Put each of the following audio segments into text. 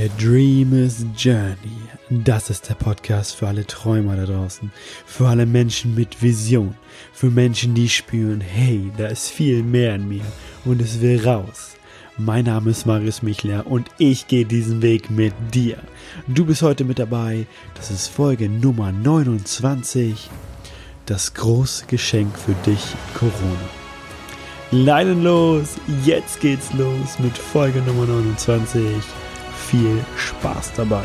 A Dreamer's Journey. Das ist der Podcast für alle Träumer da draußen. Für alle Menschen mit Vision. Für Menschen, die spüren, hey, da ist viel mehr in mir und es will raus. Mein Name ist Marius Michler und ich gehe diesen Weg mit dir. Du bist heute mit dabei. Das ist Folge Nummer 29. Das große Geschenk für dich, Corona. Leinen los, jetzt geht's los mit Folge Nummer 29 viel Spaß dabei.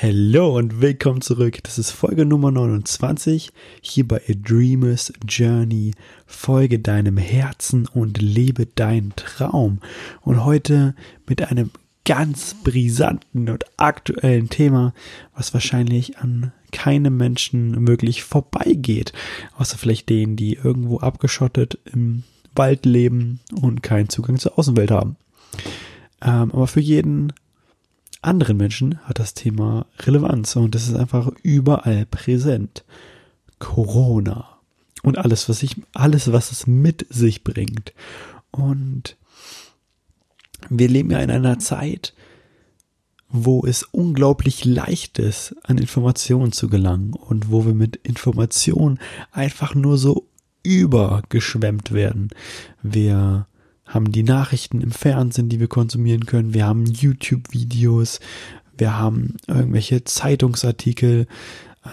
Hallo und willkommen zurück. Das ist Folge Nummer 29 hier bei A Dreamer's Journey. Folge deinem Herzen und lebe deinen Traum. Und heute mit einem ganz brisanten und aktuellen Thema, was wahrscheinlich an keinem Menschen wirklich vorbeigeht, außer vielleicht denen, die irgendwo abgeschottet im Wald leben und keinen Zugang zur Außenwelt haben. Ähm, aber für jeden anderen Menschen hat das Thema Relevanz und es ist einfach überall präsent. Corona und alles, was ich, alles, was es mit sich bringt. Und wir leben ja in einer Zeit, wo es unglaublich leicht ist, an Informationen zu gelangen und wo wir mit Informationen einfach nur so übergeschwemmt werden. Wir haben die Nachrichten im Fernsehen, die wir konsumieren können. Wir haben YouTube-Videos. Wir haben irgendwelche Zeitungsartikel.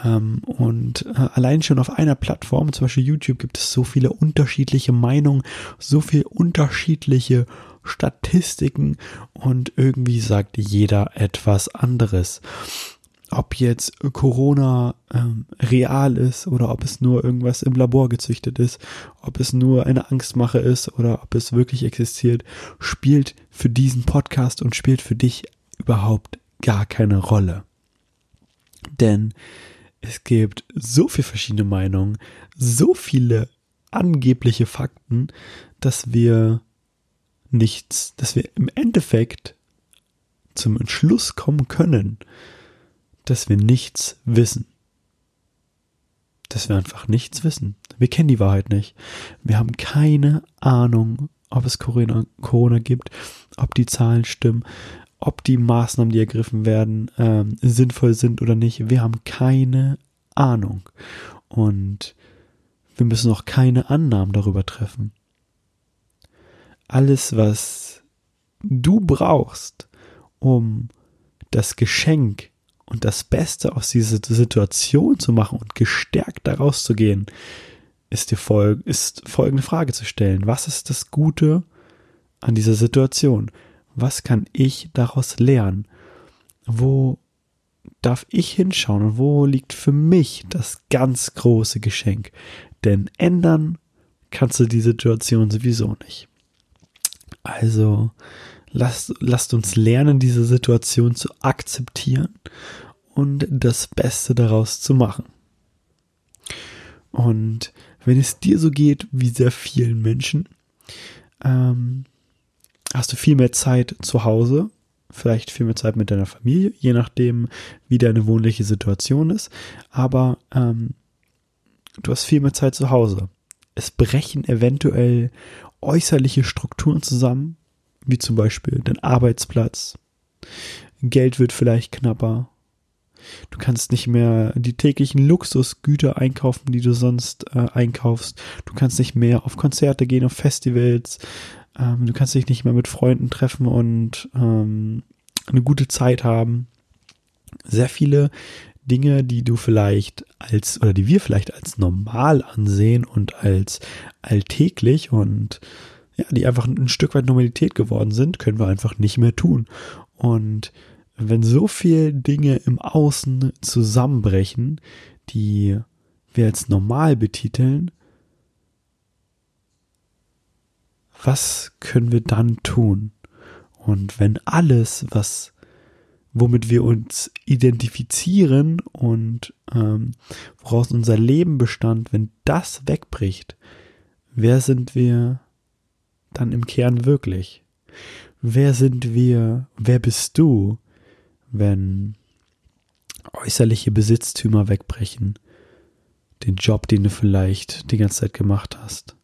Ähm, und äh, allein schon auf einer Plattform, zum Beispiel YouTube, gibt es so viele unterschiedliche Meinungen, so viele unterschiedliche Statistiken und irgendwie sagt jeder etwas anderes. Ob jetzt Corona ähm, real ist oder ob es nur irgendwas im Labor gezüchtet ist, ob es nur eine Angstmache ist oder ob es wirklich existiert, spielt für diesen Podcast und spielt für dich überhaupt gar keine Rolle. Denn es gibt so viele verschiedene Meinungen, so viele angebliche Fakten, dass wir nichts, dass wir im Endeffekt zum Entschluss kommen können, dass wir nichts wissen. Dass wir einfach nichts wissen. Wir kennen die Wahrheit nicht. Wir haben keine Ahnung, ob es Corona, Corona gibt, ob die Zahlen stimmen, ob die Maßnahmen, die ergriffen werden, ähm, sinnvoll sind oder nicht. Wir haben keine Ahnung. Und wir müssen auch keine Annahmen darüber treffen alles, was du brauchst, um das Geschenk und das Beste aus dieser Situation zu machen und gestärkt daraus zu gehen, ist dir fol ist folgende Frage zu stellen. Was ist das Gute an dieser Situation? Was kann ich daraus lernen? Wo darf ich hinschauen und wo liegt für mich das ganz große Geschenk? Denn ändern kannst du die Situation sowieso nicht. Also lasst, lasst uns lernen, diese Situation zu akzeptieren und das Beste daraus zu machen. Und wenn es dir so geht wie sehr vielen Menschen, ähm, hast du viel mehr Zeit zu Hause, vielleicht viel mehr Zeit mit deiner Familie, je nachdem, wie deine wohnliche Situation ist. Aber ähm, du hast viel mehr Zeit zu Hause. Es brechen eventuell äußerliche Strukturen zusammen, wie zum Beispiel dein Arbeitsplatz. Geld wird vielleicht knapper. Du kannst nicht mehr die täglichen Luxusgüter einkaufen, die du sonst äh, einkaufst. Du kannst nicht mehr auf Konzerte gehen, auf Festivals. Ähm, du kannst dich nicht mehr mit Freunden treffen und ähm, eine gute Zeit haben. Sehr viele Dinge, die du vielleicht als oder die wir vielleicht als normal ansehen und als alltäglich und ja, die einfach ein Stück weit Normalität geworden sind, können wir einfach nicht mehr tun. Und wenn so viele Dinge im Außen zusammenbrechen, die wir als normal betiteln, was können wir dann tun? Und wenn alles, was womit wir uns identifizieren und ähm, woraus unser Leben bestand, wenn das wegbricht, wer sind wir dann im Kern wirklich? Wer sind wir, wer bist du, wenn äußerliche Besitztümer wegbrechen, den Job, den du vielleicht die ganze Zeit gemacht hast,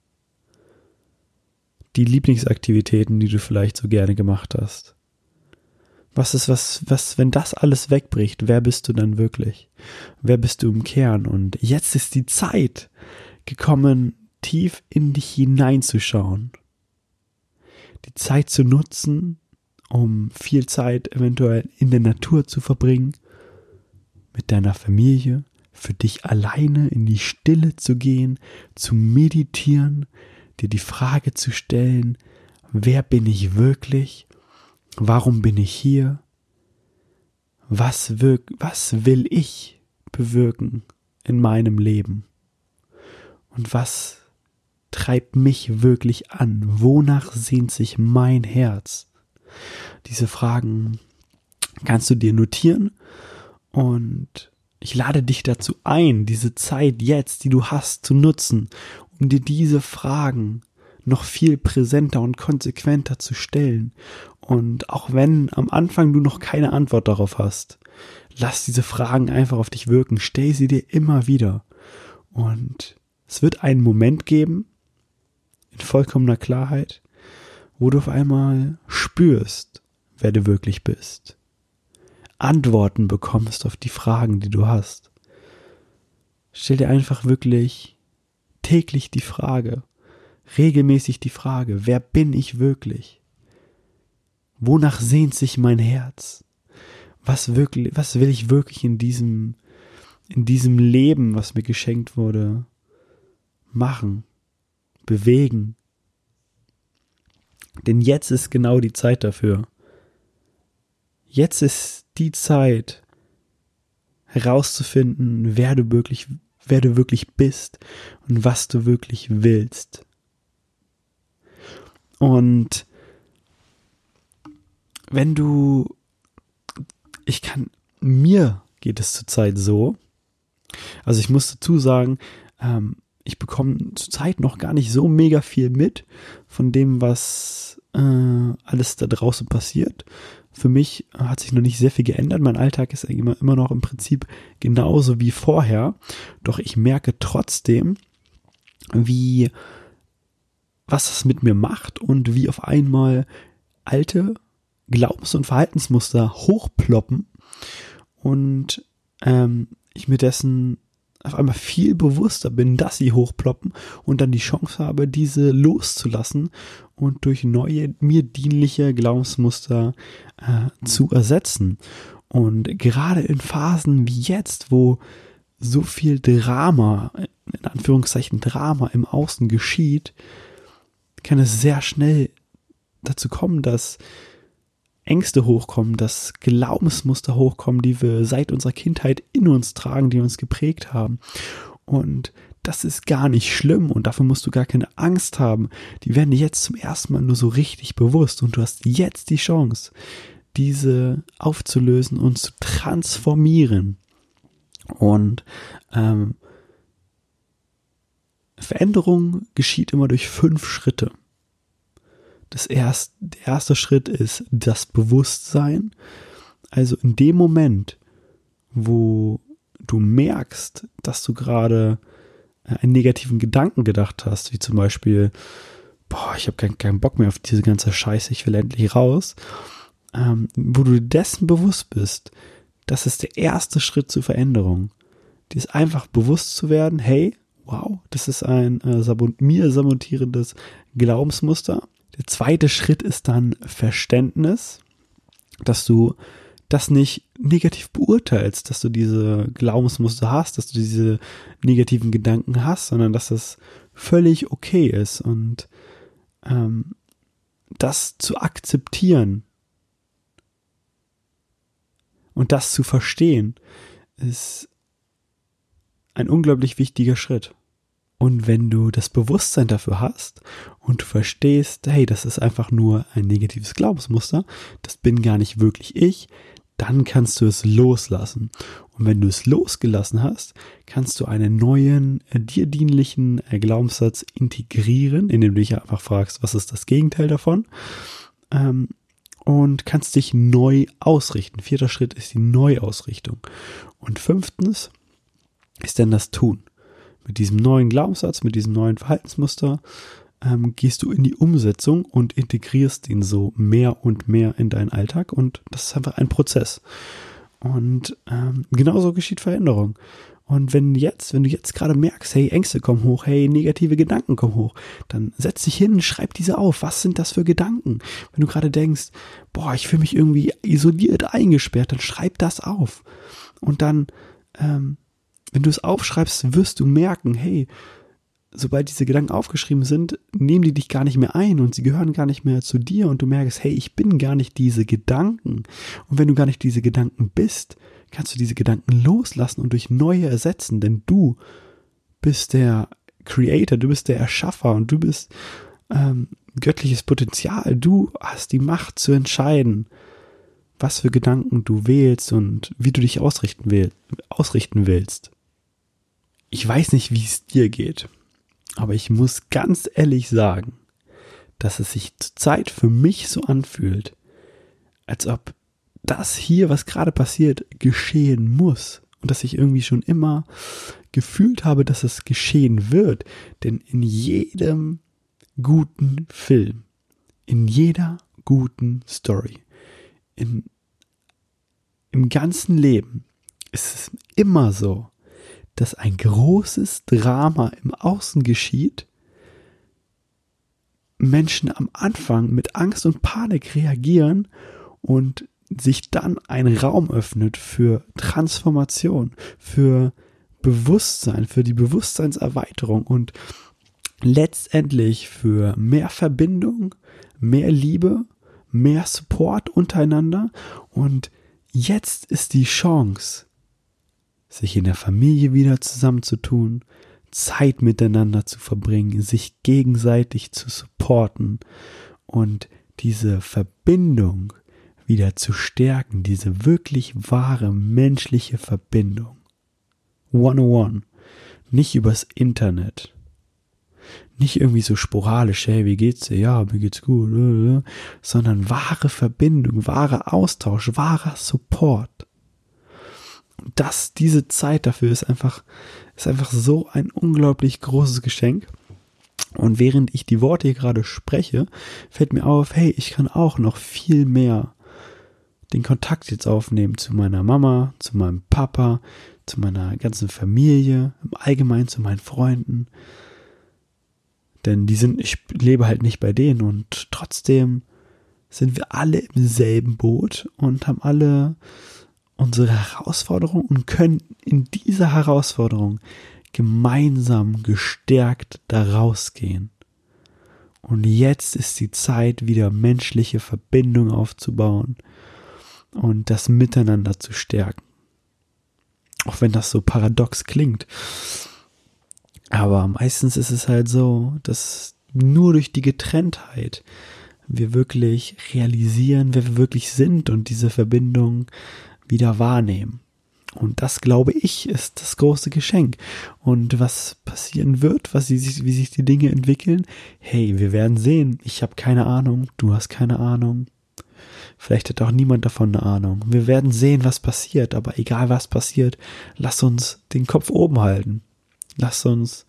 die Lieblingsaktivitäten, die du vielleicht so gerne gemacht hast. Was ist, was, was, wenn das alles wegbricht, wer bist du dann wirklich? Wer bist du im Kern? Und jetzt ist die Zeit gekommen, tief in dich hineinzuschauen. Die Zeit zu nutzen, um viel Zeit eventuell in der Natur zu verbringen, mit deiner Familie, für dich alleine in die Stille zu gehen, zu meditieren, dir die Frage zu stellen, wer bin ich wirklich? Warum bin ich hier? Was, wirk was will ich bewirken in meinem Leben? Und was treibt mich wirklich an? Wonach sehnt sich mein Herz? Diese Fragen kannst du dir notieren und ich lade dich dazu ein, diese Zeit jetzt, die du hast, zu nutzen, um dir diese Fragen noch viel präsenter und konsequenter zu stellen. Und auch wenn am Anfang du noch keine Antwort darauf hast, lass diese Fragen einfach auf dich wirken, stell sie dir immer wieder. Und es wird einen Moment geben, in vollkommener Klarheit, wo du auf einmal spürst, wer du wirklich bist. Antworten bekommst auf die Fragen, die du hast. Stell dir einfach wirklich täglich die Frage, regelmäßig die Frage, wer bin ich wirklich? Wonach sehnt sich mein Herz? Was wirklich, was will ich wirklich in diesem, in diesem Leben, was mir geschenkt wurde, machen, bewegen? Denn jetzt ist genau die Zeit dafür. Jetzt ist die Zeit, herauszufinden, wer du wirklich, wer du wirklich bist und was du wirklich willst. Und wenn du, ich kann, mir geht es zurzeit so, also ich muss dazu sagen, ähm, ich bekomme zurzeit noch gar nicht so mega viel mit von dem, was äh, alles da draußen passiert. Für mich hat sich noch nicht sehr viel geändert. Mein Alltag ist immer, immer noch im Prinzip genauso wie vorher. Doch ich merke trotzdem, wie was das mit mir macht und wie auf einmal alte Glaubens- und Verhaltensmuster hochploppen und ähm, ich mir dessen auf einmal viel bewusster bin, dass sie hochploppen und dann die Chance habe, diese loszulassen und durch neue, mir dienliche Glaubensmuster äh, zu ersetzen. Und gerade in Phasen wie jetzt, wo so viel Drama, in Anführungszeichen Drama im Außen geschieht, kann es sehr schnell dazu kommen, dass Ängste hochkommen, dass Glaubensmuster hochkommen, die wir seit unserer Kindheit in uns tragen, die uns geprägt haben. Und das ist gar nicht schlimm und dafür musst du gar keine Angst haben. Die werden dir jetzt zum ersten Mal nur so richtig bewusst und du hast jetzt die Chance, diese aufzulösen und zu transformieren. Und ähm, Veränderung geschieht immer durch fünf Schritte. Das erste, der erste Schritt ist das Bewusstsein. Also in dem Moment, wo du merkst, dass du gerade äh, einen negativen Gedanken gedacht hast, wie zum Beispiel, boah, ich habe keinen, keinen Bock mehr auf diese ganze Scheiße, ich will endlich raus, ähm, wo du dessen bewusst bist, das ist der erste Schritt zur Veränderung. Dir ist einfach bewusst zu werden, hey, wow, das ist ein äh, sabot mir sabotierendes Glaubensmuster. Der zweite Schritt ist dann Verständnis, dass du das nicht negativ beurteilst, dass du diese Glaubensmuster hast, dass du diese negativen Gedanken hast, sondern dass das völlig okay ist und ähm, das zu akzeptieren und das zu verstehen, ist ein unglaublich wichtiger Schritt. Und wenn du das Bewusstsein dafür hast und du verstehst, hey, das ist einfach nur ein negatives Glaubensmuster, das bin gar nicht wirklich ich, dann kannst du es loslassen. Und wenn du es losgelassen hast, kannst du einen neuen, äh, dir dienlichen äh, Glaubenssatz integrieren, indem du dich einfach fragst, was ist das Gegenteil davon? Ähm, und kannst dich neu ausrichten. Vierter Schritt ist die Neuausrichtung. Und fünftens ist dann das Tun. mit diesem neuen Glaubenssatz, mit diesem neuen Verhaltensmuster, ähm, gehst du in die Umsetzung und integrierst ihn so mehr und mehr in deinen Alltag und das ist einfach ein Prozess. Und ähm, genauso geschieht Veränderung. Und wenn jetzt, wenn du jetzt gerade merkst, hey, Ängste kommen hoch, hey, negative Gedanken kommen hoch, dann setz dich hin, schreib diese auf. Was sind das für Gedanken? Wenn du gerade denkst, boah, ich fühle mich irgendwie isoliert, eingesperrt, dann schreib das auf. Und dann, ähm, wenn du es aufschreibst, wirst du merken, hey, sobald diese Gedanken aufgeschrieben sind, nehmen die dich gar nicht mehr ein und sie gehören gar nicht mehr zu dir und du merkst, hey, ich bin gar nicht diese Gedanken. Und wenn du gar nicht diese Gedanken bist, kannst du diese Gedanken loslassen und durch neue ersetzen, denn du bist der Creator, du bist der Erschaffer und du bist ähm, göttliches Potenzial. Du hast die Macht zu entscheiden, was für Gedanken du wählst und wie du dich ausrichten, will, ausrichten willst. Ich weiß nicht, wie es dir geht, aber ich muss ganz ehrlich sagen, dass es sich zurzeit für mich so anfühlt, als ob das hier, was gerade passiert, geschehen muss. Und dass ich irgendwie schon immer gefühlt habe, dass es geschehen wird. Denn in jedem guten Film, in jeder guten Story, in, im ganzen Leben ist es immer so, dass ein großes Drama im Außen geschieht, Menschen am Anfang mit Angst und Panik reagieren und sich dann ein Raum öffnet für Transformation, für Bewusstsein, für die Bewusstseinserweiterung und letztendlich für mehr Verbindung, mehr Liebe, mehr Support untereinander. Und jetzt ist die Chance, sich in der Familie wieder zusammenzutun, Zeit miteinander zu verbringen, sich gegenseitig zu supporten und diese Verbindung wieder zu stärken, diese wirklich wahre menschliche Verbindung. 101. Nicht übers Internet. Nicht irgendwie so sporadisch, hey, wie geht's dir? Ja, mir geht's gut. Äh, äh, sondern wahre Verbindung, wahrer Austausch, wahrer Support. Das, diese Zeit dafür ist einfach, ist einfach so ein unglaublich großes Geschenk. Und während ich die Worte hier gerade spreche, fällt mir auf, hey, ich kann auch noch viel mehr den Kontakt jetzt aufnehmen zu meiner Mama, zu meinem Papa, zu meiner ganzen Familie, im Allgemeinen zu meinen Freunden. Denn die sind, ich lebe halt nicht bei denen und trotzdem sind wir alle im selben Boot und haben alle unsere Herausforderung und können in dieser Herausforderung gemeinsam gestärkt daraus gehen. Und jetzt ist die Zeit, wieder menschliche Verbindung aufzubauen, und das Miteinander zu stärken. Auch wenn das so paradox klingt. Aber meistens ist es halt so, dass nur durch die Getrenntheit wir wirklich realisieren, wer wir wirklich sind und diese Verbindung wieder wahrnehmen. Und das, glaube ich, ist das große Geschenk. Und was passieren wird, was wie sich, wie sich die Dinge entwickeln, hey, wir werden sehen. Ich habe keine Ahnung, du hast keine Ahnung. Vielleicht hat auch niemand davon eine Ahnung. Wir werden sehen, was passiert, aber egal was passiert, lass uns den Kopf oben halten. Lass uns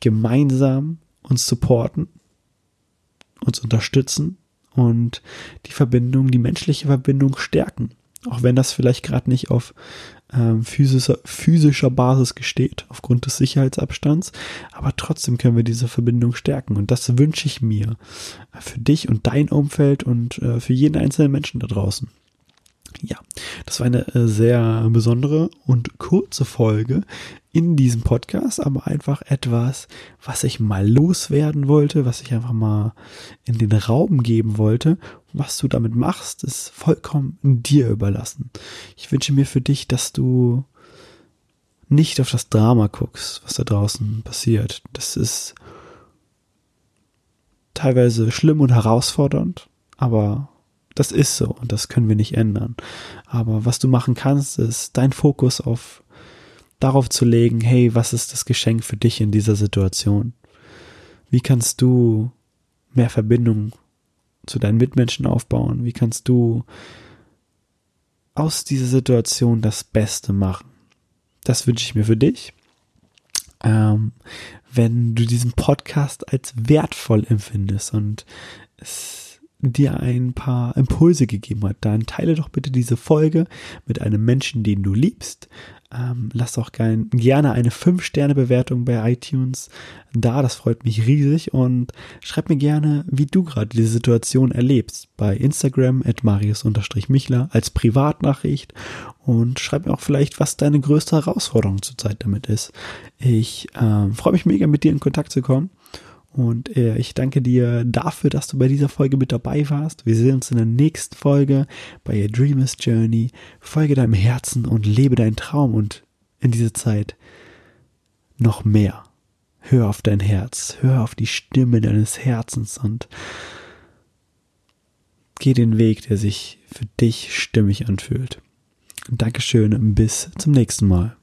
gemeinsam uns supporten, uns unterstützen und die Verbindung, die menschliche Verbindung stärken. Auch wenn das vielleicht gerade nicht auf ähm, physischer, physischer Basis gesteht, aufgrund des Sicherheitsabstands, aber trotzdem können wir diese Verbindung stärken. Und das wünsche ich mir für dich und dein Umfeld und äh, für jeden einzelnen Menschen da draußen. Ja, das war eine äh, sehr besondere und kurze Folge in diesem Podcast, aber einfach etwas, was ich mal loswerden wollte, was ich einfach mal in den Raum geben wollte. Was du damit machst, ist vollkommen dir überlassen. Ich wünsche mir für dich, dass du nicht auf das Drama guckst, was da draußen passiert. Das ist teilweise schlimm und herausfordernd, aber das ist so und das können wir nicht ändern. Aber was du machen kannst, ist dein Fokus auf darauf zu legen, hey, was ist das Geschenk für dich in dieser Situation? Wie kannst du mehr Verbindung zu deinen Mitmenschen aufbauen? Wie kannst du aus dieser Situation das Beste machen? Das wünsche ich mir für dich. ähm, wenn du diesen Podcast als wertvoll empfindest und es dir ein paar Impulse gegeben hat, dann teile doch bitte diese Folge mit einem Menschen, den du liebst, ähm, lass doch gern, gerne eine 5-Sterne-Bewertung bei iTunes da, das freut mich riesig. Und schreib mir gerne, wie du gerade diese Situation erlebst. Bei Instagram at marius-michler als Privatnachricht. Und schreib mir auch vielleicht, was deine größte Herausforderung zurzeit damit ist. Ich äh, freue mich mega mit dir in Kontakt zu kommen und äh, ich danke dir dafür, dass du bei dieser Folge mit dabei warst. Wir sehen uns in der nächsten Folge bei A Dreamer's Journey. Folge deinem Herzen und lebe deinen Traum und in dieser Zeit noch mehr. Hör auf dein Herz, hör auf die Stimme deines Herzens und geh den Weg, der sich für dich stimmig anfühlt. Dankeschön, bis zum nächsten Mal.